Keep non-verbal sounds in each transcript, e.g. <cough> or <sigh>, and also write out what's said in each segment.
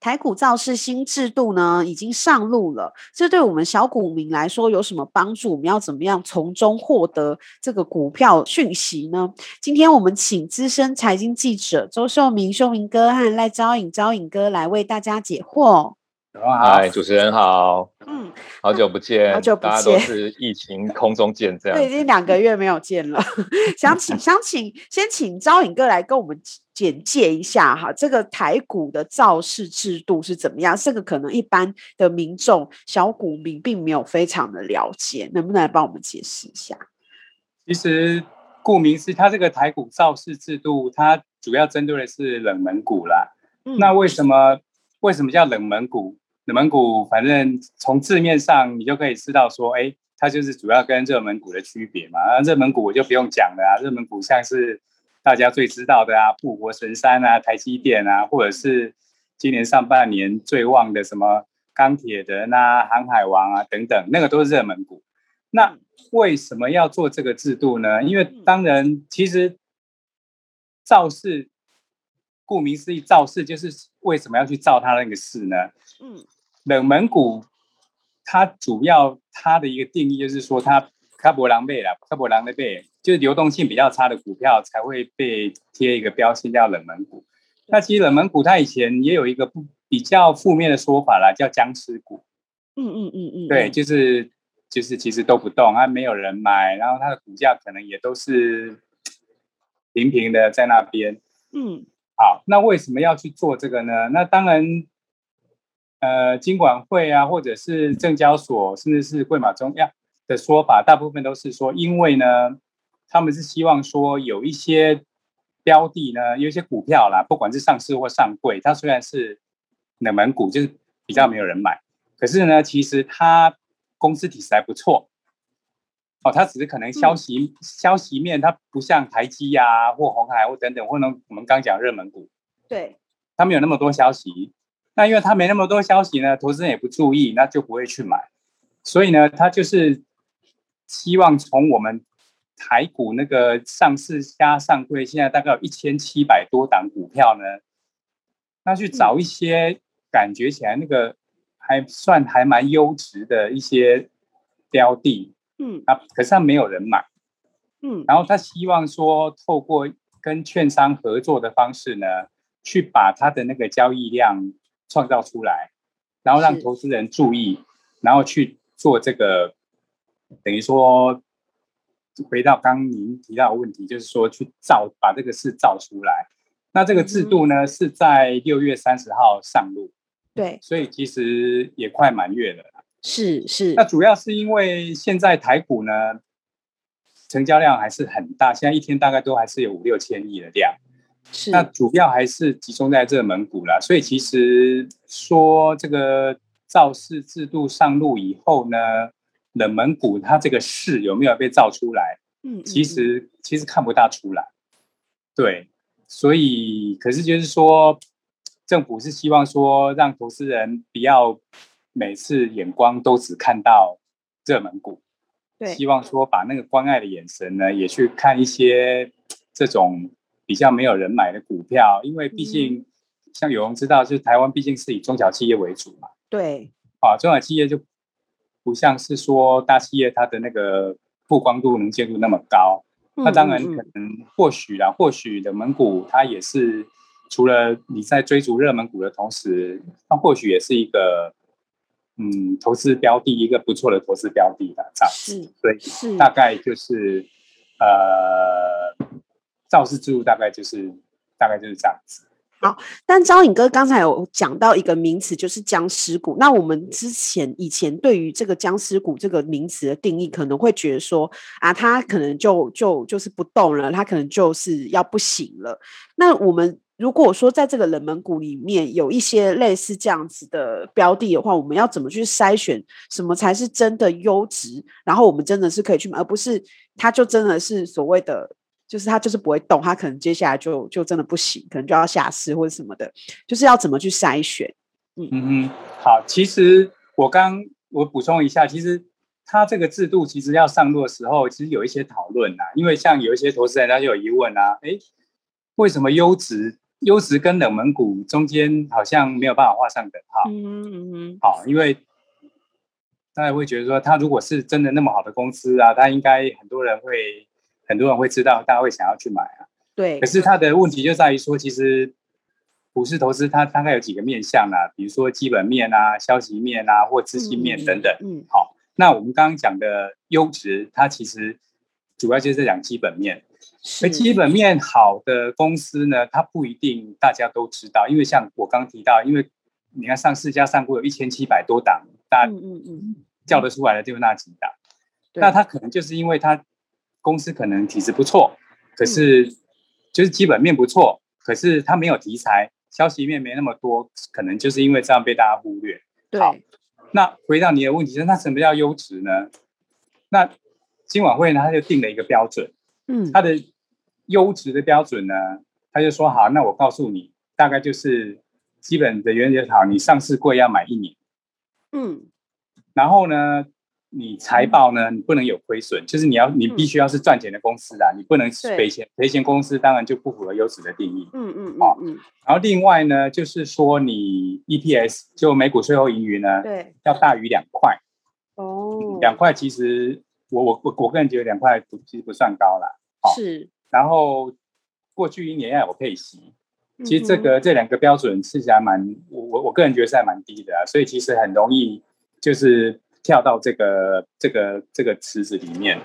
台股造市新制度呢，已经上路了。这对我们小股民来说有什么帮助？我们要怎么样从中获得这个股票讯息呢？今天我们请资深财经记者周秀明、秀明哥和赖招颖、招颖哥来为大家解惑。嗨，主持人好。嗯，好久不见，好久不见，大家都是疫情空中见这样。对，已经两个月没有见了。<laughs> 想请，<laughs> 想请，先请招颖哥来跟我们简介一下哈，这个台股的造市制度是怎么样？这个可能一般的民众、小股民并没有非常的了解，能不能来帮我们解释一下？其实，顾名思，它这个台股造市制度，它主要针对的是冷门股啦。嗯、那为什么？为什么叫冷门股？冷门股，反正从字面上你就可以知道说，哎，它就是主要跟热门股的区别嘛。那热门股我就不用讲了啊，热门股像是大家最知道的啊，护国神山啊，台积电啊，或者是今年上半年最旺的什么钢铁人啊、航海王啊等等，那个都是热门股。那为什么要做这个制度呢？因为当然，其实造市。顾名思义，造市就是为什么要去造它那个市呢？嗯，冷门股它主要它的一个定义就是说它卡博狼狈了，卡博狼的狈就是流动性比较差的股票才会被贴一个标签叫冷门股。那其实冷门股它以前也有一个不比较负面的说法啦，叫僵尸股。嗯嗯嗯嗯，对，就是就是其实都不动，它没有人买，然后它的股价可能也都是平平的在那边。嗯。好，那为什么要去做这个呢？那当然，呃，金管会啊，或者是证交所，甚至是柜马中央的说法，大部分都是说，因为呢，他们是希望说有一些标的呢，有一些股票啦，不管是上市或上柜，它虽然是冷门股，就是比较没有人买，可是呢，其实它公司体质还不错。哦，它只是可能消息、嗯、消息面，它不像台积呀、啊、或红海或等等，或能我们刚讲热门股，对，它没有那么多消息。那因为他没那么多消息呢，投资人也不注意，那就不会去买。所以呢，他就是希望从我们台股那个上市加上柜，现在大概有一千七百多档股票呢，那去找一些感觉起来那个还算还蛮优质的一些标的。嗯，啊，可是他没有人买，嗯，然后他希望说，透过跟券商合作的方式呢，去把他的那个交易量创造出来，然后让投资人注意，然后去做这个，等于说，回到刚刚您提到的问题，就是说去造把这个事造出来。那这个制度呢，嗯、是在六月三十号上路，对，所以其实也快满月了。是是，那主要是因为现在台股呢，成交量还是很大，现在一天大概都还是有五六千亿的量。是，那主要还是集中在热门股啦，所以其实说这个造势制度上路以后呢，冷门股它这个势有没有被造出来？嗯，其实其实看不大出来。对，所以可是就是说，政府是希望说让投资人不要。每次眼光都只看到热门股，对，希望说把那个关爱的眼神呢，也去看一些这种比较没有人买的股票，因为毕竟像有人知道，就是台湾毕竟是以中小企业为主嘛，对，啊，中小企业就不像是说大企业，它的那个曝光度能见度那么高，那当然可能或许啦，或许冷门股它也是除了你在追逐热门股的同时，它或许也是一个。嗯，投资标的一个不错的投资标的的这样子，所以大概就是呃，造市制度大概就是大概就是这样子。好，但昭颖哥刚才有讲到一个名词，就是僵尸股。那我们之前以前对于这个僵尸股这个名词的定义，可能会觉得说啊，它可能就就就是不动了，它可能就是要不行了。那我们如果说在这个冷门股里面有一些类似这样子的标的的话，我们要怎么去筛选什么才是真的优质？然后我们真的是可以去买，而不是它就真的是所谓的，就是他就是不会动，他可能接下来就就真的不行，可能就要下市或者什么的，就是要怎么去筛选？嗯嗯，好，其实我刚我补充一下，其实它这个制度其实要上路的时候，其实有一些讨论呐，因为像有一些投资人他就有疑问啊，哎，为什么优质？优质跟冷门股中间好像没有办法画上等号。嗯嗯嗯。好，因为大家会觉得说，他如果是真的那么好的公司啊，他应该很多人会很多人会知道，大家会想要去买啊。对。可是它的问题就在于说，其实股市投资它大概有几个面向啊，比如说基本面啊、消息面啊，或资金面等等。嗯。好，那我们刚刚讲的优质，它其实主要就是讲基本面。而基本面好的公司呢，它不一定大家都知道，因为像我刚提到，因为你看上市加上股有一千七百多档，大家嗯嗯叫得出来的就是那几档，那它可能就是因为它公司可能体质不错，可是就是基本面不错，可是它没有题材，消息面没那么多，可能就是因为这样被大家忽略。对，好，那回到你的问题是，那什么叫优质呢？那今晚会呢，他就定了一个标准。嗯，它的优质的标准呢，他就说好，那我告诉你，大概就是基本的原则好，你上市柜要买一年，嗯，然后呢，你财报呢，你不能有亏损，就是你要你必须要是赚钱的公司啦，嗯、你不能赔钱，赔钱公司当然就不符合优质的定义，嗯嗯嗯，好，然后另外呢，就是说你 EPS 就每股税后盈余呢，对，要大于两块，哦，两块其实。我我我我个人觉得两块其实不算高了，哦，是。然后过去一年要有配息，其实这个、嗯、这两个标准是还蛮，我我我个人觉得是还蛮低的啊，所以其实很容易就是跳到这个这个这个池子里面。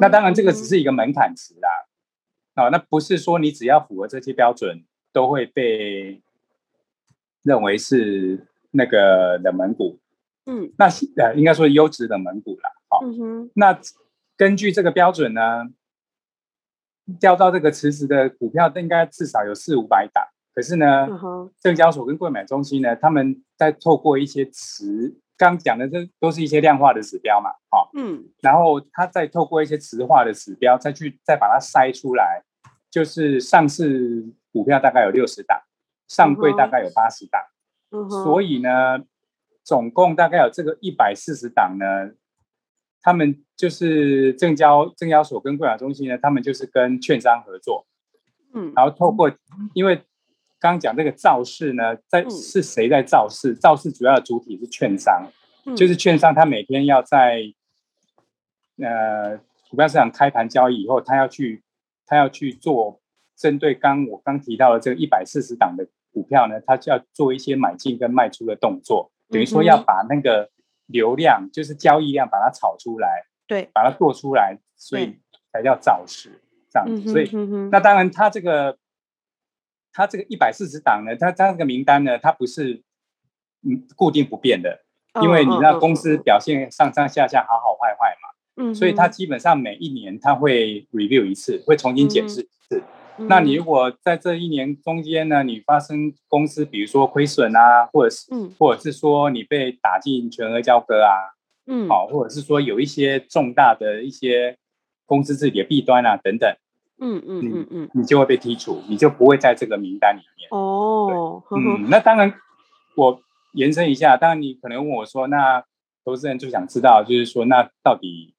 那当然这个只是一个门槛值啦，啊，那不是说你只要符合这些标准都会被认为是那个冷门股。嗯。那呃应该说优质冷门股啦。好，嗯，那根据这个标准呢，掉到这个池子的股票应该至少有四五百档。可是呢，证交所跟柜买中心呢，他们在透过一些词，刚讲的这都是一些量化的指标嘛，好，嗯，然后他再透过一些词化的指标，再去再把它筛出来，就是上市股票大概有六十档，上柜大概有八十档，所以呢，总共大概有这个一百四十档呢。他们就是证交证交所跟柜买中心呢，他们就是跟券商合作，嗯，然后透过，因为刚刚讲这个造势呢，在是谁在造势？造势主要的主体是券商，就是券商，他每天要在呃股票市场开盘交易以后，他要去他要去做针对刚我刚提到的这个一百四十档的股票呢，他就要做一些买进跟卖出的动作，等于说要把那个。流量就是交易量，把它炒出来，对，把它做出来，所以才叫造势这样子。所以，那当然，它这个，它这个一百四十档呢，它它这个名单呢，它不是嗯固定不变的，因为你那公司表现上上下下好好坏坏嘛，嗯，所以它基本上每一年它会 review 一次，会重新检视一次。那你如果在这一年中间呢，你发生公司比如说亏损啊，或者是，嗯，或者是说你被打进全额交割啊，嗯，好，或者是说有一些重大的一些公司治理的弊端啊等等，嗯嗯嗯嗯，你就会被剔除，你就不会在这个名单里面。哦，嗯，那当然，我延伸一下，当然你可能问我说，那投资人就想知道，就是说，那到底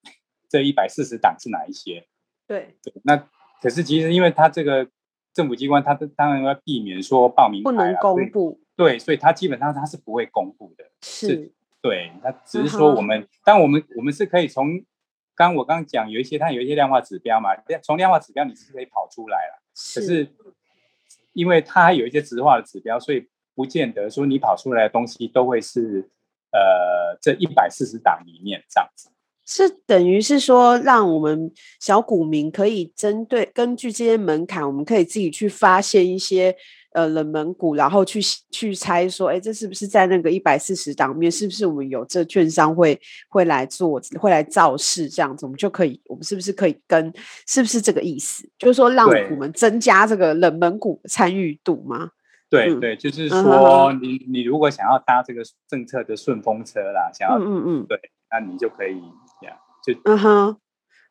这一百四十档是哪一些？对，对，那。可是其实，因为他这个政府机关，他当然要避免说报名、啊、不能公布，对，所以他基本上他是不会公布的。是，是对，他只是说我们，但、uh. 我们我们是可以从刚我刚讲有一些，它有一些量化指标嘛，从量化指标你是可以跑出来了。可是因为它还有一些质化的指标，所以不见得说你跑出来的东西都会是呃这一百四十档里面这样子。是等于是说，让我们小股民可以针对根据这些门槛，我们可以自己去发现一些呃冷门股，然后去去猜说，哎，这是不是在那个一百四十档面？是不是我们有这券商会会来做，会来造势这样子？我们就可以，我们是不是可以跟？是不是这个意思？就是说，让我们增加这个冷门股的参与度吗？对对，就是说你，你你如果想要搭这个政策的顺风车啦，想要嗯嗯嗯，对，那你就可以呀，就嗯哼。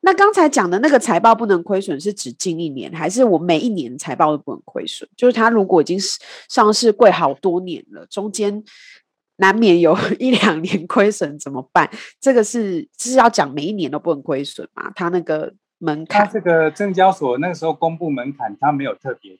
那刚才讲的那个财报不能亏损，是指近一年，还是我每一年财报都不能亏损？就是它如果已经上市贵好多年了，中间难免有 <laughs> 一两年亏损怎么办？这个是是要讲每一年都不能亏损吗？它那个门槛，它这个证交所那个时候公布门槛，它没有特别。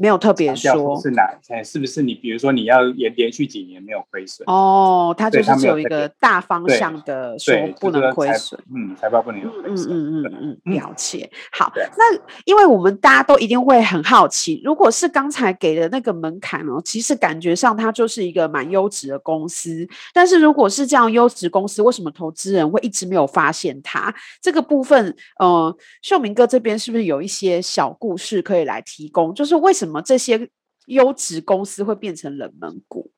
没有特别说是哪，是不是你？比如说你要连连续几年没有亏损哦，它就是只有一个大方向的说不能亏损，嗯，财报不能有亏损，嗯嗯嗯嗯，了解。好，那因为我们大家都一定会很好奇，如果是刚才给的那个门槛哦，其实感觉上它就是一个蛮优质的公司，但是如果是这样优质公司，为什么投资人会一直没有发现它？这个部分，呃，秀明哥这边是不是有一些小故事可以来提供？就是为什么？怎么这些优质公司会变成冷门股？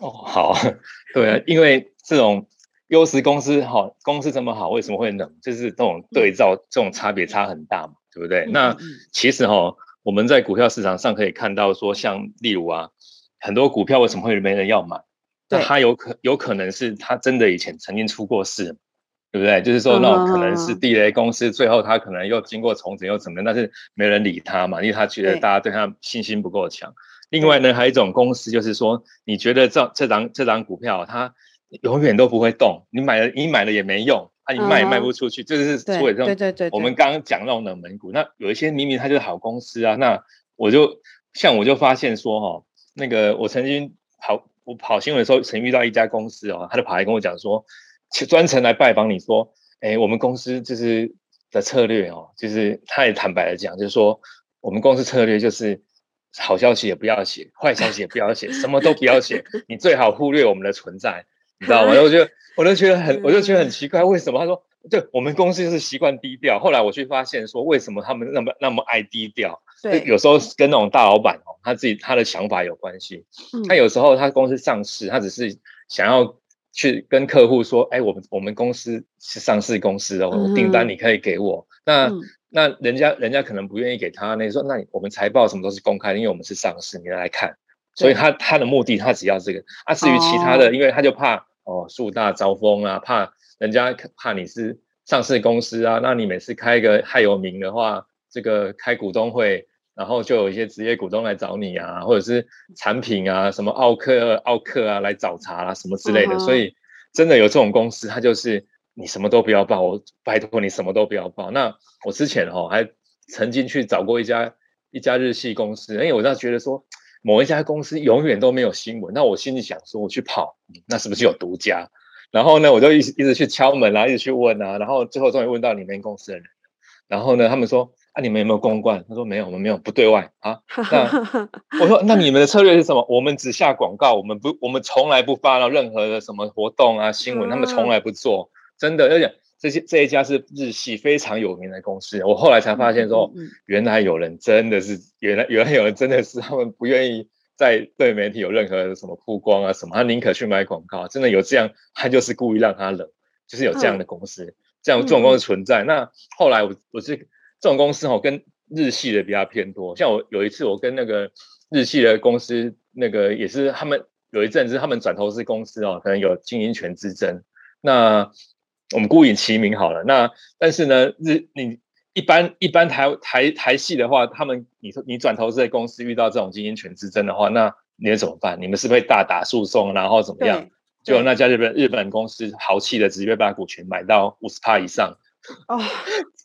哦，好，<laughs> 对啊，因为这种优质公司，好，公司这么好，为什么会冷？就是这种对照，这种差别差很大嘛，对不对？嗯、那其实哈，我们在股票市场上可以看到，说像例如啊，很多股票为什么会没人要买？那它有可有可能是它真的以前曾经出过事。对不对？就是说，那种可能是地雷公司，最后他可能又经过重整又怎么样，但是没人理他嘛，因为他觉得大家对他信心不够强。另外呢，还有一种公司，就是说，你觉得这这张这张股票它永远都不会动，你买了你买了也没用，啊，你卖也卖不出去，就是所谓这种。对对对。我们刚刚讲那种冷门股，那有一些明明它就是好公司啊，那我就像我就发现说，哈，那个我曾经跑我跑新闻的时候，曾遇到一家公司哦，他就跑来跟我讲说。专程来拜访你说，哎，我们公司就是的策略哦，就是他也坦白的讲，就是说我们公司策略就是好消息也不要写，坏消息也不要写，什么都不要写，<laughs> 你最好忽略我们的存在，你知道吗？我就我就觉得很，我就觉得很奇怪，为什么？他说，对，我们公司就是习惯低调。后来我去发现说，为什么他们那么那么爱低调？对，有时候跟那种大老板哦，他自己他的想法有关系。他有时候他公司上市，他只是想要。去跟客户说，哎，我们我们公司是上市公司哦，嗯、订单你可以给我。那、嗯、那人家人家可能不愿意给他，那你说，那你我们财报什么都是公开的，因为我们是上市，你来看。所以他他的目的，他只要这个。啊，至于其他的，哦、因为他就怕哦树大招风啊，怕人家怕你是上市公司啊，那你每次开一个害有名的话，这个开股东会。然后就有一些职业股东来找你啊，或者是产品啊，什么奥克奥克啊来找茬啊，什么之类的。Uh huh. 所以真的有这种公司，它就是你什么都不要报，我拜托你什么都不要报。那我之前哈、哦、还曾经去找过一家一家日系公司，因为我倒觉得说某一家公司永远都没有新闻，那我心里想说我去跑，那是不是有独家？然后呢，我就一一直去敲门啊，一直去问啊，然后最后终于问到里面公司的人，然后呢，他们说。那、啊、你们有没有公关？他说没有，我们没有，不对外啊。那我说，那你们的策略是什么？我们只下广告，我们不，我们从来不发到任何的什么活动啊、新闻，他们从来不做。真的，而且这些这一家是日系非常有名的公司。我后来才发现说，原来有人真的是，原来原来有人真的是，他们不愿意在对媒体有任何的什么曝光啊什么，他宁可去买广告。真的有这样，他就是故意让他冷，就是有这样的公司，这样这种公司存在。那后来我我是。这种公司哦，跟日系的比较偏多。像我有一次，我跟那个日系的公司，那个也是他们有一阵子，他们转投资公司哦，可能有经营权之争。那我们姑隐其名好了。那但是呢，日你一般一般台台台系的话，他们你说你转投资的公司遇到这种经营权之争的话，那你怎么办？你们是不是会大打诉讼，然后怎么样？就那家日本日本公司豪气的直接把股权买到五十趴以上。哦。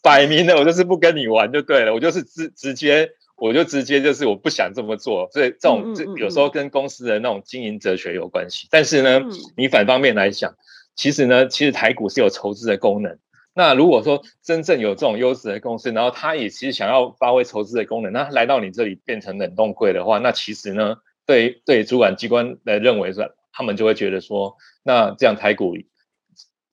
摆明了，我就是不跟你玩就对了，我就是直直接，我就直接就是我不想这么做，所以这种这有时候跟公司的那种经营哲学有关系。但是呢，你反方面来讲，其实呢，其实台股是有筹资的功能。那如果说真正有这种优质的公司，然后他也其实想要发挥筹资的功能，那来到你这里变成冷冻柜的话，那其实呢，对对主管机关来认为说，他们就会觉得说，那这样台股。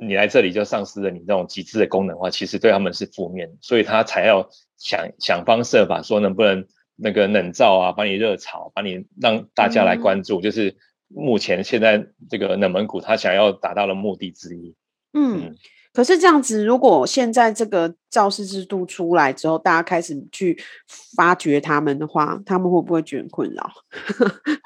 你来这里就丧失了你这种极致的功能的话，其实对他们是负面，所以他才要想想方设法说能不能那个冷灶啊，把你热炒，把你让大家来关注，嗯、就是目前现在这个冷门股他想要达到的目的之一。嗯。嗯可是这样子，如果现在这个肇事制度出来之后，大家开始去发掘他们的话，他们会不会觉得困扰？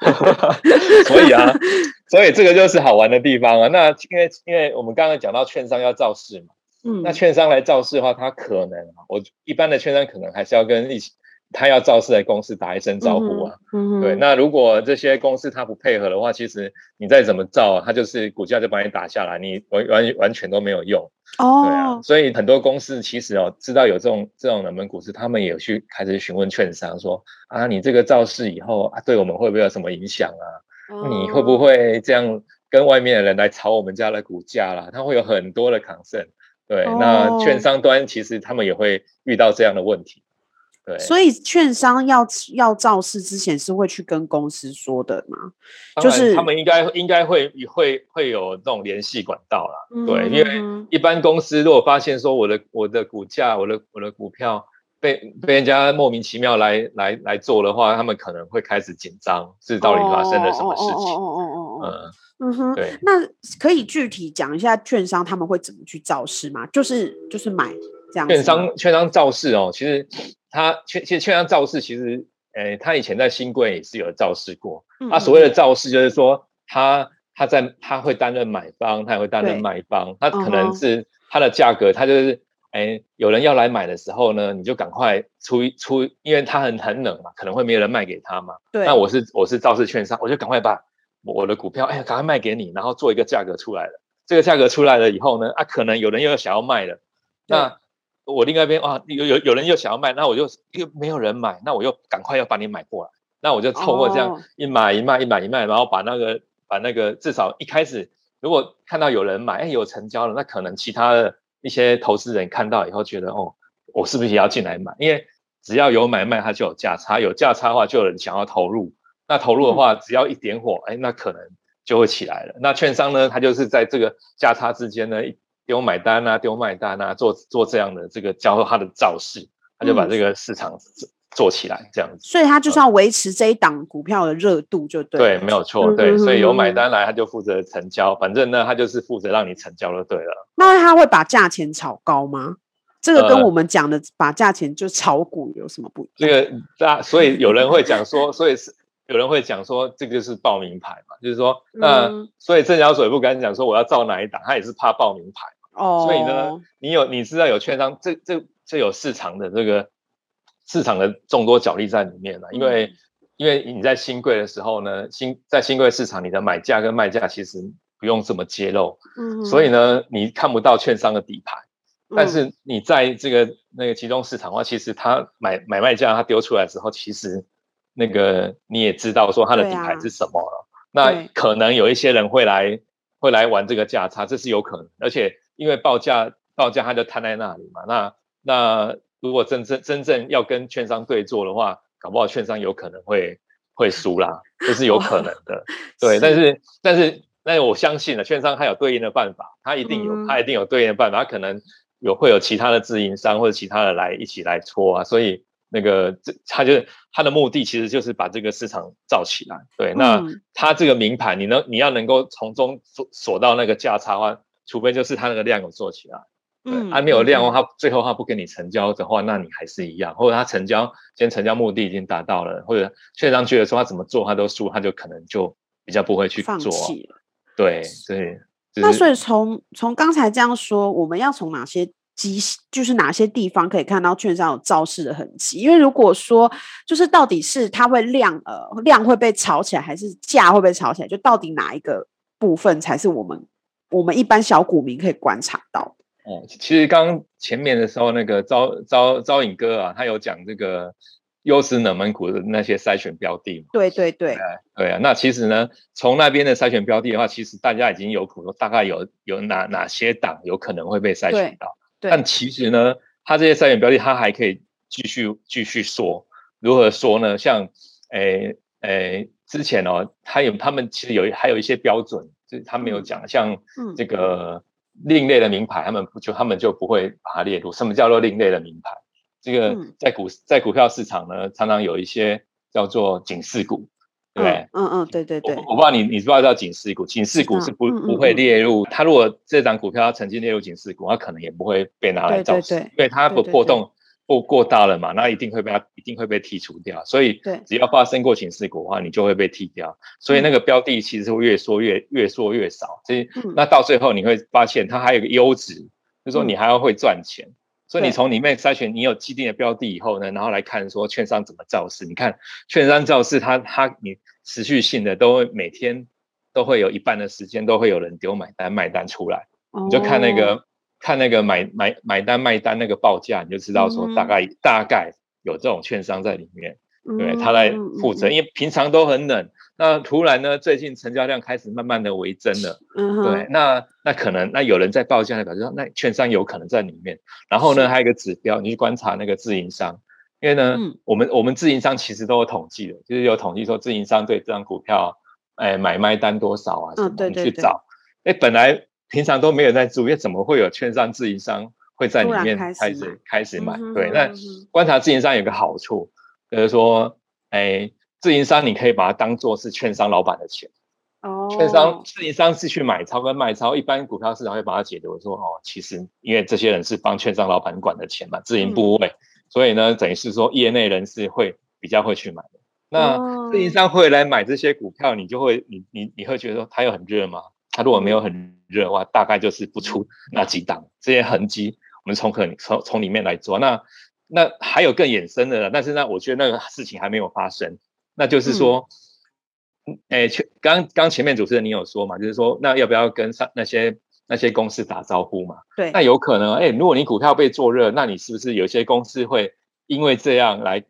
<laughs> 所以啊，<laughs> 所以这个就是好玩的地方啊。那因为因为我们刚刚讲到券商要造势嘛，嗯，那券商来造势的话，他可能我一般的券商可能还是要跟一起。他要造势的公司打一声招呼啊，嗯嗯、对。那如果这些公司他不配合的话，其实你再怎么造，他就是股价就把你打下来，你完完完全都没有用。哦，对啊。所以很多公司其实哦，知道有这种这种冷门股市，他们也去开始询问券商说啊，你这个造势以后啊，对我们会不会有什么影响啊？哦、你会不会这样跟外面的人来炒我们家的股价啦？他会有很多的 concern。对，哦、那券商端其实他们也会遇到这样的问题。对，所以券商要要造势之前是会去跟公司说的嘛？就是他们应该应该会会会有这种联系管道啦。嗯、对，因为一般公司如果发现说我的我的股价我的我的股票被被人家莫名其妙来来来做的话，他们可能会开始紧张，是到底发生了什么事情？哦哦哦哦嗯嗯哼，对。那可以具体讲一下券商他们会怎么去造势吗？就是就是买这样。券商券商造势哦，其实。他券券券商造势，其实，诶、欸，他以前在新贵也是有造势过。他所谓的造势，就是说他他在他会担任买方，他也会担任卖方。他可能是他的价格，他就是，诶、欸，有人要来买的时候呢，你就赶快出一出，因为他很很冷嘛，可能会没有人卖给他嘛。对。那我是我是造势券商，我就赶快把我的股票，哎、呀，赶快卖给你，然后做一个价格出来了。这个价格出来了以后呢，啊，可能有人又想要卖了，那。我另外一边哇，有有有人又想要卖，那我就又没有人买，那我又赶快要把你买过来，那我就透过这样一买一卖一买一卖，然后把那个把那个至少一开始如果看到有人买，哎，有成交了，那可能其他的一些投资人看到以后觉得哦，我是不是也要进来买？因为只要有买卖，它就有价差，有价差的话就有人想要投入，那投入的话只要一点火，哎，那可能就会起来了。那券商呢，它就是在这个价差之间呢。丢买单啊，丢卖单啊，做做这样的这个教他的造势，他就把这个市场做起来，这样子。所以他就是要维持这一档股票的热度，就对。对，没有错，对。所以有买单来，他就负责成交，反正呢，他就是负责让你成交就对了。那他会把价钱炒高吗？这个跟我们讲的把价钱就炒股有什么不一样？这个大，所以有人会讲说，所以是。有人会讲说，这个就是报名牌嘛，就是说，那、嗯、所以证交所也不敢讲说我要造哪一档，他也是怕报名牌嘛。哦。所以呢，你有你知道有券商，这这这有市场的这个市场的众多角力在里面了。因为、嗯、因为你在新贵的时候呢，新在新贵市场，你的买价跟卖价其实不用这么揭露。嗯。所以呢，你看不到券商的底牌，嗯、但是你在这个那个集中市场的话，其实他买买卖价他丢出来之后，其实。那个你也知道说它的底牌是什么了，啊、那可能有一些人会来会来玩这个价差，这是有可能。而且因为报价报价它就摊在那里嘛，那那如果真正真正要跟券商对做的话，搞不好券商有可能会会输啦，这是有可能的。对，<laughs> 是但是但是那我相信了，券商它有对应的办法，它一定有它一定有对应的办法，它可能有会有其他的自营商或者其他的来一起来搓啊，所以。那个这，他就他的目的其实就是把这个市场造起来。对，那他这个名牌，你能你要能够从中锁锁到那个价差的话，除非就是他那个量有做起来。对，他没有量的话，他最后他不跟你成交的话，那你还是一样。或者他成交，今天成交目的已经达到了，或者券商觉得说他怎么做他都输，他就可能就比较不会去做。放弃了。对对。那所以从从刚才这样说，我们要从哪些？机就是哪些地方可以看到券商有造势的痕迹？因为如果说就是到底是它会量呃量会被炒起来，还是价会被炒起来？就到底哪一个部分才是我们我们一般小股民可以观察到的？哦、嗯，其实刚前面的时候，那个招招招影哥啊，他有讲这个优质冷门股的那些筛选标的嘛？对对对，对啊。那其实呢，从那边的筛选标的的话，其实大家已经有谱，大概有有哪哪些档有可能会被筛选到。但其实呢，它这些筛选标的，它还可以继续继续说。如何说呢？像，诶、欸、诶、欸，之前哦，他有他们其实有还有一些标准，就是他没有讲，像这个另类的名牌，他们不就他们就不会把它列入。什么叫做另类的名牌？这个在股在股票市场呢，常常有一些叫做警示股，对不对？嗯嗯，对对对。我我不知道你你知不知道警示股？警示股是不不会列入，它如果这张股票曾经列入警示股，它可能也不会被拿来造势，因为它不波动。过过大了嘛，那一定会被它一定会被剔除掉，所以只要发生过警示股的话，你就会被剔掉。所以那个标的其实会越缩越越缩越少，所以那到最后你会发现它还有个优质，就是说你还要会赚钱。所以你从里面筛选，你有既定的标的以后呢，然后来看说券商怎么造势。你看券商造势，它它你持续性的都会每天都会有一半的时间都会有人丢买单卖单出来，你就看那个。看那个买买买单卖单那个报价，你就知道说大概、嗯、大概有这种券商在里面，嗯、对他来负责，因为平常都很冷，那突然呢，最近成交量开始慢慢的微增了，嗯、对，那那可能那有人在报价，表示说那券商有可能在里面，然后呢，还有一个指标，你去观察那个自营商，因为呢，嗯、我们我们自营商其实都有统计的，就是有统计说自营商对这张股票，哎，买卖单多少啊，什么、嗯、对对对，你去找，哎，本来。平常都没有在注意，怎么会有券商自营商会在里面开始开始买？对，那观察自营商有个好处，就是说，哎，自营商你可以把它当做是券商老板的钱。哦。券商自营商是去买超跟卖超，一般股票市场会把它解读说，哦，其实因为这些人是帮券商老板管的钱嘛，自营部位，所以呢，等于是说业内人士会比较会去买的。那自营商会来买这些股票，你就会你你你会觉得说，它有很热吗？它如果没有很热的话，大概就是不出那几档这些痕迹，我们从可从从里面来做。那那还有更衍生的，但是呢，我觉得那个事情还没有发生。那就是说，哎、嗯，刚刚前面主持人你有说嘛，就是说，那要不要跟上那些那些公司打招呼嘛？对。那有可能，哎，如果你股票被做热，那你是不是有些公司会因为这样来，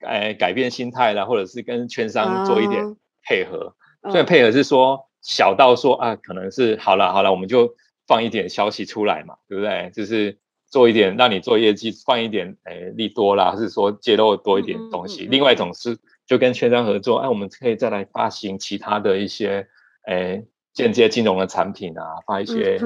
哎，改变心态啦，或者是跟券商做一点配合？所以、嗯、配合是说。小到说啊，可能是好了好了，我们就放一点消息出来嘛，对不对？就是做一点让你做业绩，放一点诶利多啦，还是说揭露多一点东西。嗯嗯嗯、另外一种是就跟券商合作，哎，我们可以再来发行其他的一些哎间接金融的产品啊，发一些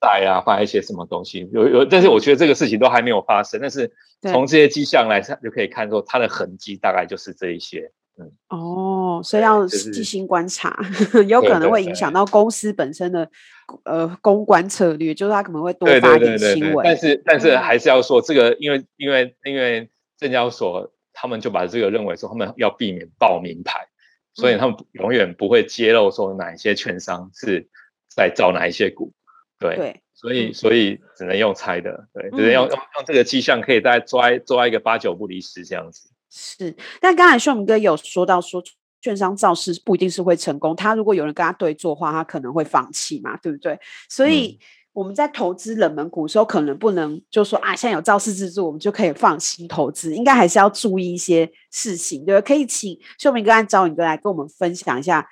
债啊，发一些什么东西。有有，但是我觉得这个事情都还没有发生，但是从这些迹象来看，就可以看出它的痕迹大概就是这一些。嗯哦，所以要细心观察，就是、有可能会影响到公司本身的呃公关策略，就是他可能会多发一点新闻。但是但是还是要说这个，因为因为因为证交所他们就把这个认为说他们要避免报名牌，所以他们永远不会揭露说哪一些券商是在造哪一些股。对，对所以所以只能用猜的，对，只能用用用这个迹象可以再抓抓一个八九不离十这样子。是，但刚才秀明哥有说到说，券商造势不一定是会成功，他如果有人跟他对做的话，他可能会放弃嘛，对不对？所以我们在投资冷门股的时候，可能不能就说啊，现在有造势制度，我们就可以放心投资，应该还是要注意一些事情，对？可以请秀明哥和昭颖哥来跟我们分享一下，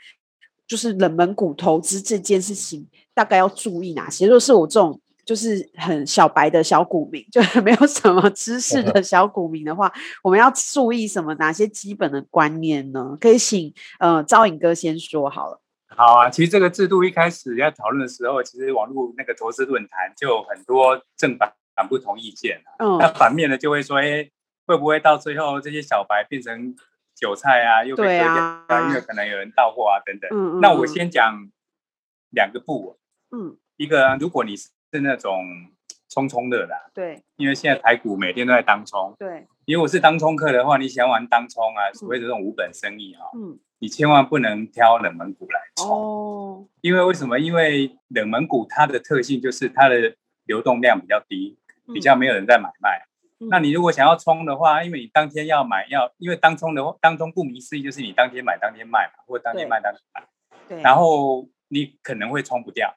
就是冷门股投资这件事情，大概要注意哪些？如果是我这种。就是很小白的小股民，<laughs> 就是没有什么知识的小股民的话，我们要注意什么？哪些基本的观念呢？可以请呃招颖哥先说好了。好啊，其实这个制度一开始要讨论的时候，其实网络那个投资论坛就有很多正反不同意见。嗯，那反面的就会说，哎，会不会到最后这些小白变成韭菜啊？又被割掉啊？因为可能有人到货啊等等。嗯嗯。那我先讲两个部。嗯，一个如果你是。那种冲冲乐啦，对，因为现在台股每天都在当冲，对。因为我是当冲客的话，你想玩当冲啊，所谓的这种无本生意哈，嗯，你千万不能挑冷门股来冲哦。因为为什么？因为冷门股它的特性就是它的流动量比较低，比较没有人在买卖。那你如果想要冲的话，因为你当天要买要，因为当冲的话，当中顾名思义就是你当天买当天卖嘛，或者当天卖当天买，对。然后你可能会冲不掉。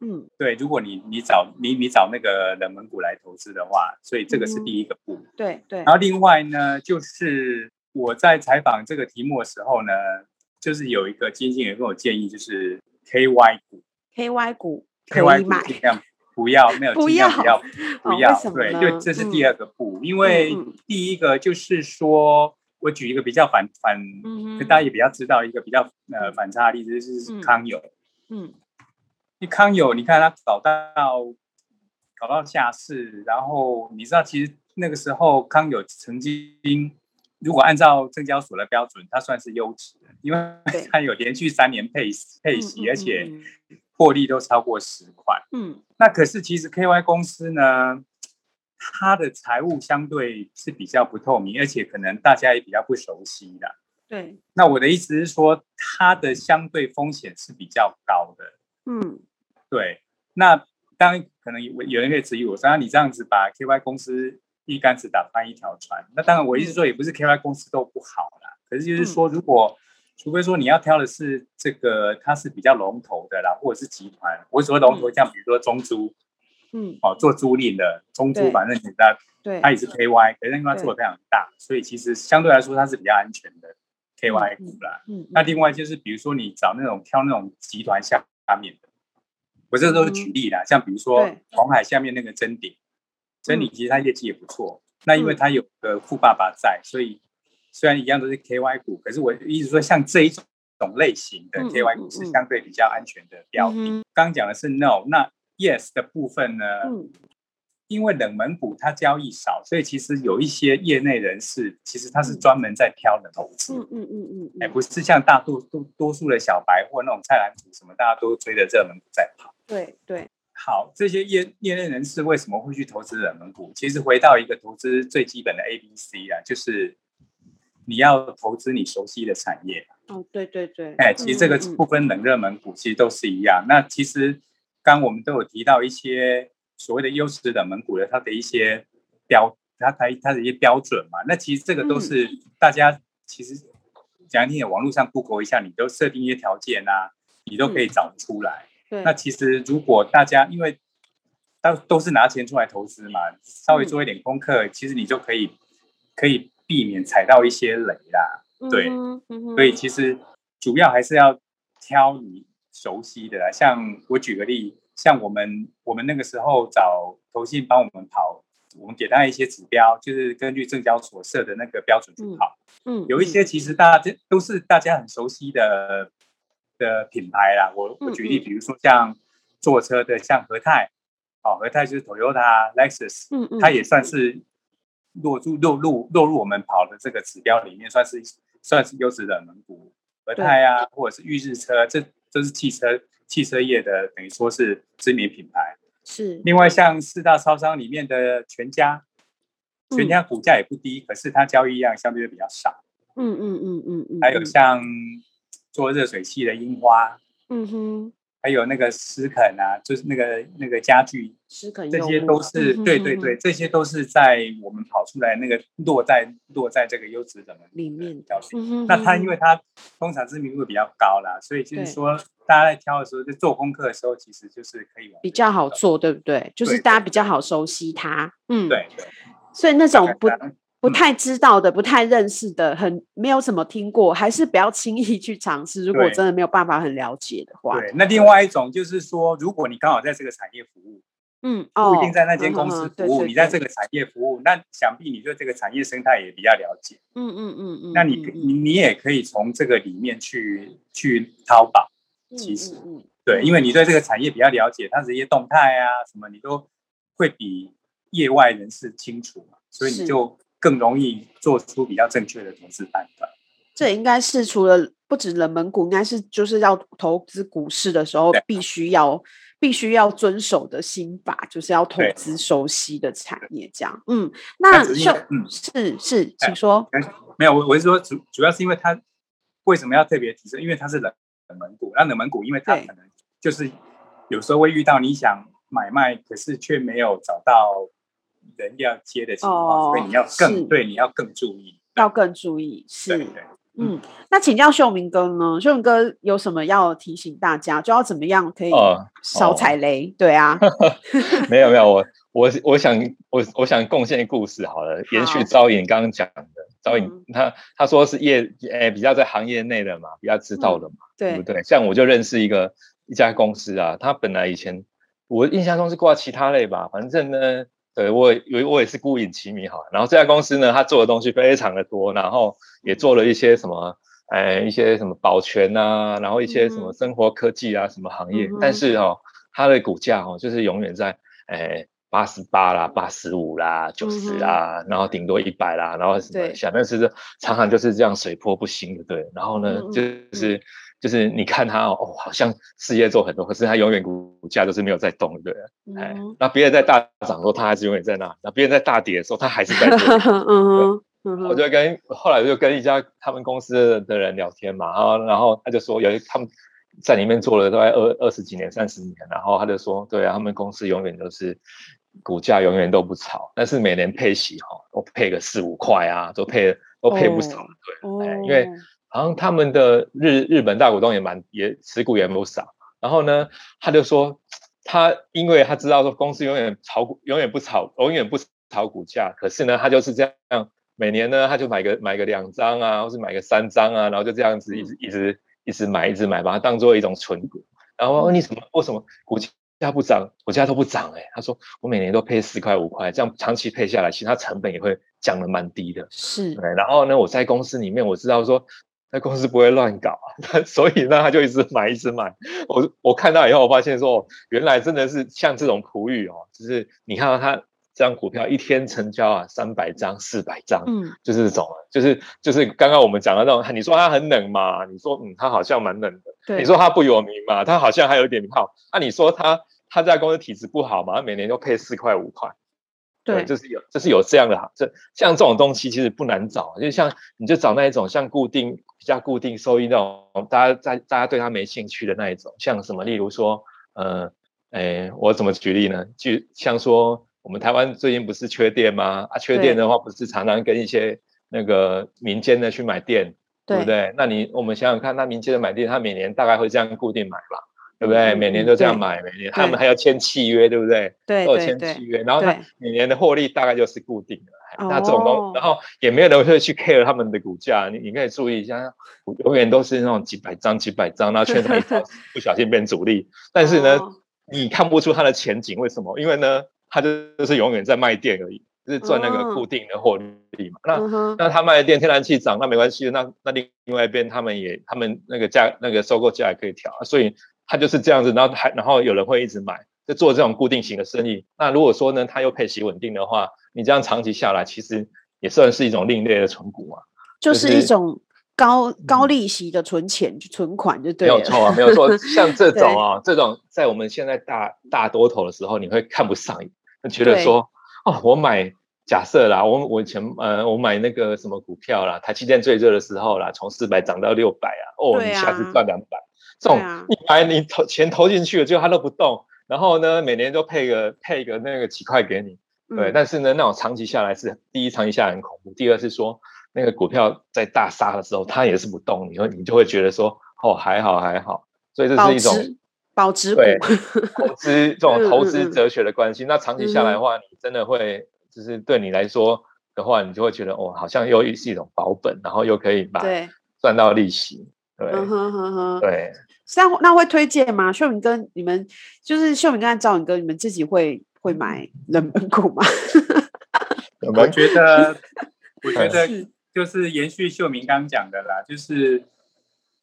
嗯，对，如果你你找你你找那个冷门股来投资的话，所以这个是第一个步。嗯、对对。然后另外呢，就是我在采访这个题目的时候呢，就是有一个经理跟我建议，就是 KY 股，KY 股，KY 股尽量不要，没有不要不要不要，对，就这是？第二个步，嗯、因为第一个就是说我举一个比较反反，嗯，大家也比较知道一个比较呃反差的例子，就是康友，嗯。嗯康友，你看他搞到搞到下市，然后你知道，其实那个时候康友曾经，如果按照证交所的标准，它算是优质的，因为 <laughs> 它有连续三年配配息，而且获利都超过十块。嗯，那可是其实 KY 公司呢，它的财务相对是比较不透明，而且可能大家也比较不熟悉的。对，那我的意思是说，它的相对风险是比较高的。嗯，对。那当然可能有有人可以质疑我说，那你这样子把 KY 公司一竿子打翻一条船，那当然我意思说也不是 KY 公司都不好啦。可是就是说，如果、嗯、除非说你要挑的是这个，它是比较龙头的啦，或者是集团，我所谓龙头，像比如说中租，嗯，哦，做租赁的中租，反正你知道，对，它也是 KY，可是因为它做的非常大，所以其实相对来说它是比较安全的 KY 股啦。嗯，嗯，那另外就是比如说你找那种挑那种集团下下面的。我这都是举例啦，嗯、像比如说红海下面那个真鼎，臻鼎其实它业绩也不错。嗯、那因为它有个富爸爸在，所以虽然一样都是 KY 股，可是我一直说，像这一种类型的 KY 股是相对比较安全的标的。嗯嗯、刚讲的是 No，那 Yes 的部分呢？嗯因为冷门股它交易少，所以其实有一些业内人士，其实他是专门在挑的投资，嗯嗯嗯嗯，哎，不是像大多多多数的小白或那种菜篮子什么，大家都追着热门股在跑。对对，好，这些业业内人士为什么会去投资冷门股？其实回到一个投资最基本的 A B C 啊，就是你要投资你熟悉的产业。哦，对对对，哎，其实这个不分冷热门股，其实都是一样。那其实刚我们都有提到一些。所谓的优质冷门股的，它的一些标，它它它的一些标准嘛，那其实这个都是大家其实讲听，网络上 Google 一下，你都设定一些条件啊，你都可以找出来。对，那其实如果大家因为都都是拿钱出来投资嘛，稍微做一点功课，其实你就可以可以避免踩到一些雷啦。对，所以其实主要还是要挑你熟悉的啦，像我举个例。像我们，我们那个时候找投信帮我们跑，我们给他一些指标，就是根据证交所设的那个标准去跑。嗯，嗯，有一些其实大家都是大家很熟悉的的品牌啦。我我举例，比如说像坐车的，像和泰，哦，和泰就是 Toyota、Lexus，嗯嗯，它也算是落入落入落入我们跑的这个指标里面，算是算是优质的冷门股。和泰啊，或者是裕日车，这这是汽车。汽车业的等于说是知名品牌，是。另外像四大超商里面的全家，全家股价也不低，嗯、可是它交易量相对比较少。嗯嗯嗯嗯嗯。还有像做热水器的樱花，嗯哼。还有那个斯肯啊，就是那个那个家具，石肯，这些都是对对对，这些都是在我们跑出来那个落在落在这个优质的里面挑选。那它因为它通常知名度比较高啦，所以就是说大家在挑的时候，就做功课的时候，其实就是可以比较好做，对不对？就是大家比较好熟悉它。嗯，对对。所以那种不。不太知道的，不太认识的，很没有什么听过，还是不要轻易去尝试。如果真的没有办法很了解的话，对。那另外一种就是说，如果你刚好在这个产业服务，嗯，不一定在那间公司服务，你在这个产业服务，那想必你对这个产业生态也比较了解。嗯嗯嗯嗯。那你你你也可以从这个里面去去淘宝，其实，对，因为你对这个产业比较了解，它这些动态啊什么，你都会比业外人士清楚嘛，所以你就。更容易做出比较正确的投资判断。这应该是除了不止冷门股，应该是就是要投资股市的时候必须要必须要遵守的心法，就是要投资熟悉的产业。这样，嗯，那是嗯是是，请说。没有，我我是说主主要是因为它为什么要特别提升？因为它是冷冷门股。那冷门股，因为它可能就是有时候会遇到你想买卖，可是却没有找到。人要接的情况，所以你要更对，你要更注意，要更注意。是，嗯，那请教秀明哥呢？秀明哥有什么要提醒大家，就要怎么样可以少踩雷？对啊，<laughs> 没有没有，我我我想我我想贡献故事好了，延续招颖刚刚讲的，招颖他他说是业诶比较在行业内的嘛，比较知道的嘛，对不对？像我就认识一个一家公司啊，他本来以前我印象中是挂其他类吧，反正呢。对，我有我也是孤影其名哈，然后这家公司呢，它做的东西非常的多，然后也做了一些什么，哎，一些什么保全啊，然后一些什么生活科技啊，什么行业，嗯、但是哦，它的股价哦，就是永远在哎八十八啦、八十五啦、九十啦，嗯、然后顶多一百啦，然后什么下，但是常常就是这样水波不兴的，对。然后呢，嗯、就是就是你看他哦，好像事业做很多，可是他永远股价都是没有在动，对。哎、嗯，那别人在大涨的时候，他还是永远在那；那别人在大跌的时候，他还是在这里。<laughs> 嗯嗯，我就跟后来就跟一家他们公司的人聊天嘛，然后然后他就说，有一他们。在里面做了大概二二十几年、三十年，然后他就说：“对啊，他们公司永远都是股价永远都不炒，但是每年配息哈，都配个四五块啊，都配都配不少。Oh. 对，因为好像他们的日日本大股东也蛮也持股也不少。然后呢，他就说他因为他知道说公司永远炒股永远不炒永远不炒股价，可是呢，他就是这样每年呢他就买个买个两张啊，或是买个三张啊，然后就这样子一直一直。”一直买，一直买，把它当做一种存股。然后问你什么？为什么股价不涨？股价都不涨哎、欸。他说我每年都配四块五块，这样长期配下来，其实它成本也会降的蛮低的。是。对。然后呢，我在公司里面，我知道说那公司不会乱搞，<laughs> 所以呢，他就一直买，一直买。我我看到以后，我发现说，原来真的是像这种璞玉哦，就是你看到它。这张股票一天成交啊，三百张、四百张，嗯，就是这种，就是就是刚刚我们讲的那种。你说它很冷嘛？你说嗯，它好像蛮冷的。对。你说它不有名嘛？它好像还有点名号。那、啊、你说它它在公司体质不好嘛？每年都配四块五块。对，对，就是有就是有这样的哈。这像这种东西其实不难找，就像你就找那一种像固定比较固定收益那种，大家在大家对他没兴趣的那一种，像什么？例如说，呃，哎，我怎么举例呢？就像说。我们台湾最近不是缺电吗？啊，缺电的话，不是常常跟一些那个民间的去买电，对，对不对？那你我们想想看，那民间的买电，他每年大概会这样固定买吧，对不对？嗯、每年都这样买，每年他们还要签契约，对不对？对，都有签契约，然后他每年的获利大概就是固定的。那这种东，然后也没有人会去 care 他们的股价，你你可以注意一下，永远都是那种几百张、几百张，然后券商一 <laughs> 不小心变主力，但是呢，你看不出它的前景，为什么？因为呢？它就是永远在卖电而已，就是赚那个固定的获利嘛。Oh. 那那他卖的电，天然气涨，那没关系。那那另另外一边，他们也他们那个价那个收购价也可以调，所以它就是这样子。然后还然后有人会一直买，就做这种固定型的生意。那如果说呢，它又配息稳定的话，你这样长期下来，其实也算是一种另类的存股嘛，就是一种高高利息的存钱、嗯、存款，就对了。没有错啊，没有错。<laughs> 像这种啊，这种在我们现在大大多头的时候，你会看不上眼。觉得说哦，我买假设啦，我我以前呃，我买那个什么股票啦，台积电最热的时候啦，从四百涨到六百啊，哦，你下次赚两百，这种你买你投钱投进去了，结果它都不动，然后呢，每年都配个配个那个几块给你，对，嗯、但是呢，那种长期下来是第一，长期下来很恐怖，第二是说那个股票在大杀的时候，它也是不动，你会你就会觉得说哦，还好还好，所以这是一种。保值对 <laughs> 投资这种投资哲学的关系，嗯嗯，那长期下来的话，你真的会就是对你来说的话，你就会觉得哦，好像又是一种保本，然后又可以把赚到利息。对，对。那那会推荐吗？秀敏哥，你们就是秀敏跟赵颖哥，你们自己会会买冷门股吗？<laughs> 我觉得，<laughs> 我觉得就是延续秀明刚讲的啦，就是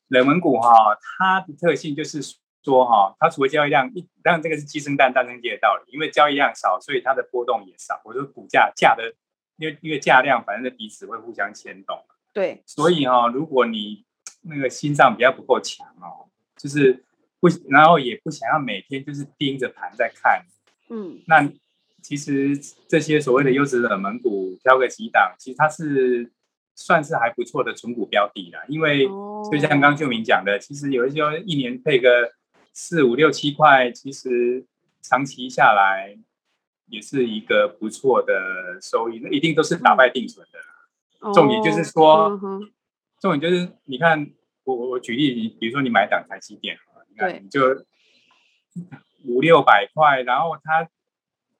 冷门股哈，它的特性就是。说哈，它除了交易量一，当然这个是鸡生蛋，蛋生鸡的道理，因为交易量少，所以它的波动也少。我说股价价的，因为因为价量，反正彼此会互相牵动。对，所以哈，如果你那个心脏比较不够强哦，就是不，然后也不想要每天就是盯着盘在看，嗯，那其实这些所谓的优质冷门股，挑个几档，其实它是。算是还不错的存股标的啦，因为就像刚秀明讲的，其实有一些一年配个四五六七块，其实长期下来也是一个不错的收益。那一定都是打败定存的。重点就是说，重点就是你看，我我我举例，你比如说你买档台积电，你看你就五六百块，然后它。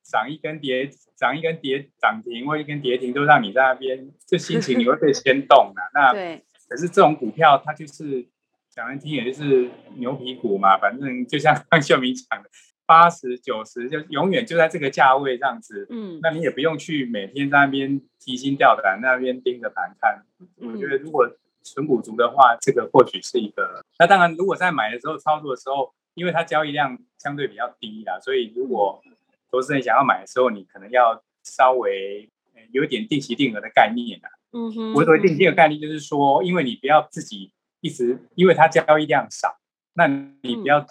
涨一根跌，涨一根跌涨停或一根跌停，都让你在那边，这心情你会被牵动的。<laughs> 那对，可是这种股票它就是讲难听，也就是牛皮股嘛。反正就像刚秀明讲的，八十九十就永远就在这个价位这样子。嗯，那你也不用去每天在那边提心吊胆，那边盯着盘看。我觉得如果纯股族的话，这个或许是一个。那当然，如果在买的时候操作的时候，因为它交易量相对比较低啦，所以如果投资人想要买的时候，你可能要稍微有一点定期定额的概念啊。嗯哼。我所谓定期定额概念就是说，因为你不要自己一直，因为它交易量少，那你不要，嗯、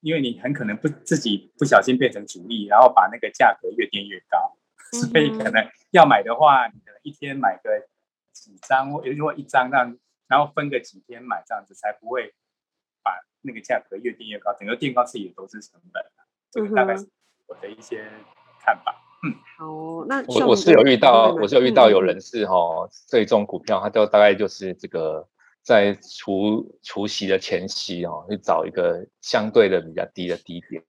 因为你很可能不自己不小心变成主力，然后把那个价格越垫越高。嗯、所以可能要买的话，你可能一天买个几张，或如果一张让，然后分个几天买，这样子才不会把那个价格越定越高，整个定高自己的投资成本。这个大概是我的一些看法。嗯，好，那我我是有遇到，我是有遇到有人是哈、哦，这种股票，他就大概就是这个在除除夕的前夕哦，去找一个相对的比较低的低点，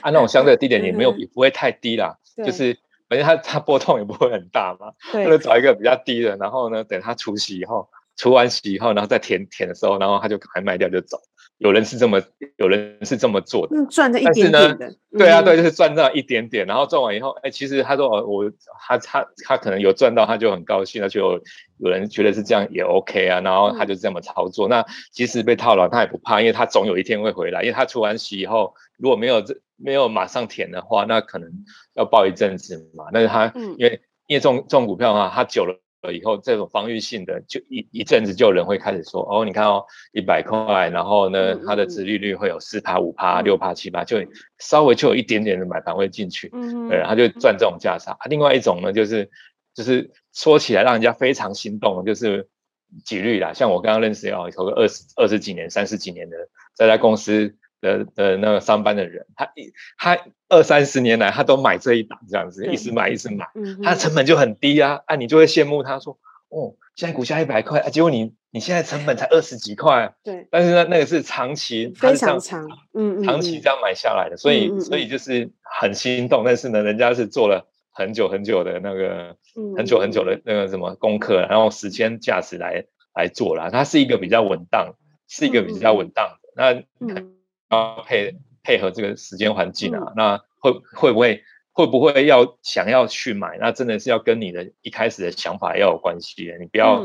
啊，那种相对的低点也没有也不会太低啦，就是反正它它波动也不会很大嘛，或者找一个比较低的，然后呢，等它除息以后，除完息以后，然后再填填的时候，然后他就赶快卖掉就走。有人是这么，有人是这么做的，赚这一点点的。对啊，对，就是赚到一点点，然后赚完以后，哎，其实他说哦，我他他他可能有赚到，他就很高兴，那就有，人觉得是这样也 OK 啊，然后他就这么操作。嗯、那即使被套牢，他也不怕，因为他总有一天会回来。因为他出完息以后，如果没有这没有马上填的话，那可能要抱一阵子嘛。但是他、嗯、因为因为这种这种股票啊，他久了。了以后，这种防御性的就一一阵子，就有人会开始说：“哦，你看哦，一百块，然后呢，它的殖利率会有四趴、五趴、六趴、七趴，就稍微就有一点点的买盘会进去，嗯，对，他就赚这种价差。另外一种呢，就是就是说起来让人家非常心动，就是几率啦，像我刚刚认识哦，投个二十二十几年、三十几年的在家公司。”的的那个上班的人，他一他二三十年来，他都买这一档这样子，一直买一直买，他的成本就很低啊，啊，你就会羡慕他说，哦，现在股价一百块啊，结果你你现在成本才二十几块，对，但是呢，那个是长期，非常长，嗯嗯，长期这样买下来的，所以所以就是很心动，但是呢，人家是做了很久很久的那个，很久很久的那个什么功课，然后时间价值来来做了，它是一个比较稳当，是一个比较稳当的，那。要配配合这个时间环境啊，嗯、那会会不会会不会要想要去买？那真的是要跟你的一开始的想法要有关系。你不要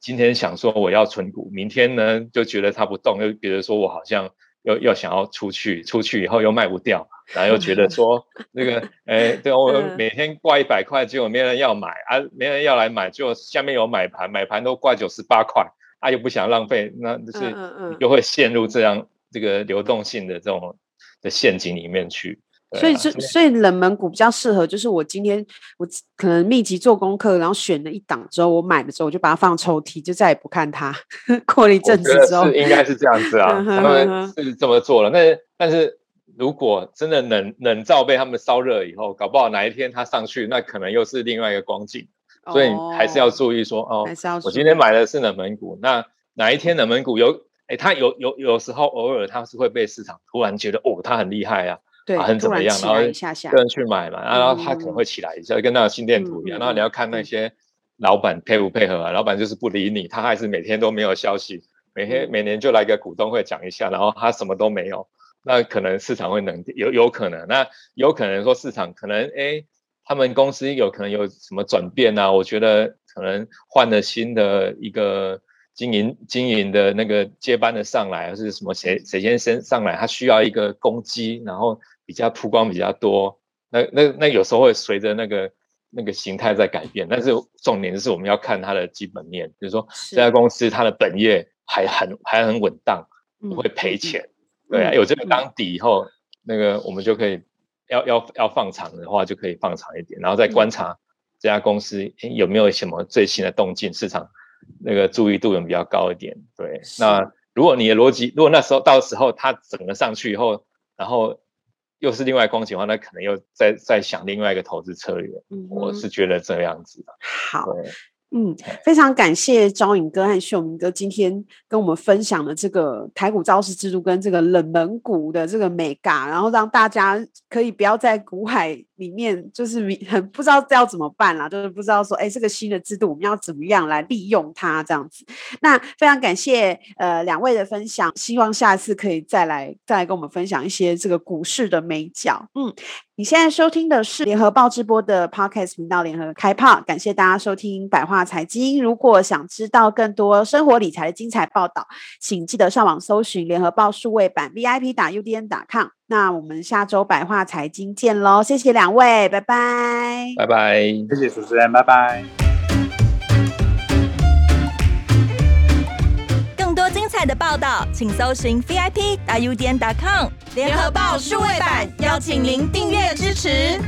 今天想说我要存股，明天呢就觉得它不动，又觉得说我好像又又想要出去，出去以后又卖不掉，然后又觉得说 <laughs> 那个哎，对我每天挂一百块，结果没人要买啊，没人要来买，就下面有买盘，买盘都挂九十八块，啊又不想浪费，那就是你就会陷入这样。这个流动性的这种的陷阱里面去，啊、所以这所以冷门股比较适合，就是我今天我可能密集做功课，然后选了一档之后，我买了之后我就把它放抽屉，就再也不看它。<laughs> 过了一阵子之后，是应该是这样子啊，他们是这么做了。那但是如果真的冷冷灶被他们烧热以后，搞不好哪一天它上去，那可能又是另外一个光景。所以还是要注意说哦，哦我今天买的是冷门股，那哪一天冷门股有？哎，他有有有时候偶尔他是会被市场突然觉得哦，他很厉害啊，对啊，很怎么样，然后个人去买嘛，然后他可能会起来一下，嗯、跟那个心电图一样。嗯、然后你要看那些老板配不配合啊，嗯、老板就是不理你，他还是每天都没有消息，每天、嗯、每年就来个股东会讲一下，然后他什么都没有，那可能市场会冷，有有可能，那有可能说市场可能哎，他们公司有可能有什么转变啊？我觉得可能换了新的一个。经营经营的那个接班的上来，还是什么谁谁先先上来？他需要一个攻击，然后比较曝光比较多。那那那有时候会随着那个那个形态在改变，但是重点就是我们要看它的基本面，比如说这家公司它的本业还很还很稳当，不会赔钱。嗯、对啊，有这个当底以后，那个我们就可以要要要放长的话，就可以放长一点，然后再观察这家公司有没有什么最新的动静，市场。那个注意度也比较高一点，对。那如果你的逻辑，如果那时候到时候它整个上去以后，然后又是另外光景的话，那可能又再再想另外一个投资策略。嗯，我是觉得这样子的。好。嗯，非常感谢招颖哥和秀明哥今天跟我们分享的这个台股招式制度跟这个冷门股的这个美嘎，然后让大家可以不要在股海里面就是很不知道要怎么办啦，就是不知道说，哎，这个新的制度我们要怎么样来利用它这样子。那非常感谢呃两位的分享，希望下次可以再来再来跟我们分享一些这个股市的眉角。嗯。你现在收听的是联合报直播的 Podcast 频道，联合开炮，感谢大家收听百话财经。如果想知道更多生活理财的精彩报道，请记得上网搜寻联合报数位版 VIP 打 UDN 打 com。那我们下周百话财经见喽，谢谢两位，拜拜，拜拜，谢谢主持人，拜拜。更多精彩的报道，请搜寻 VIP 大 U 点 com 联合报数位版，邀请您订阅支持。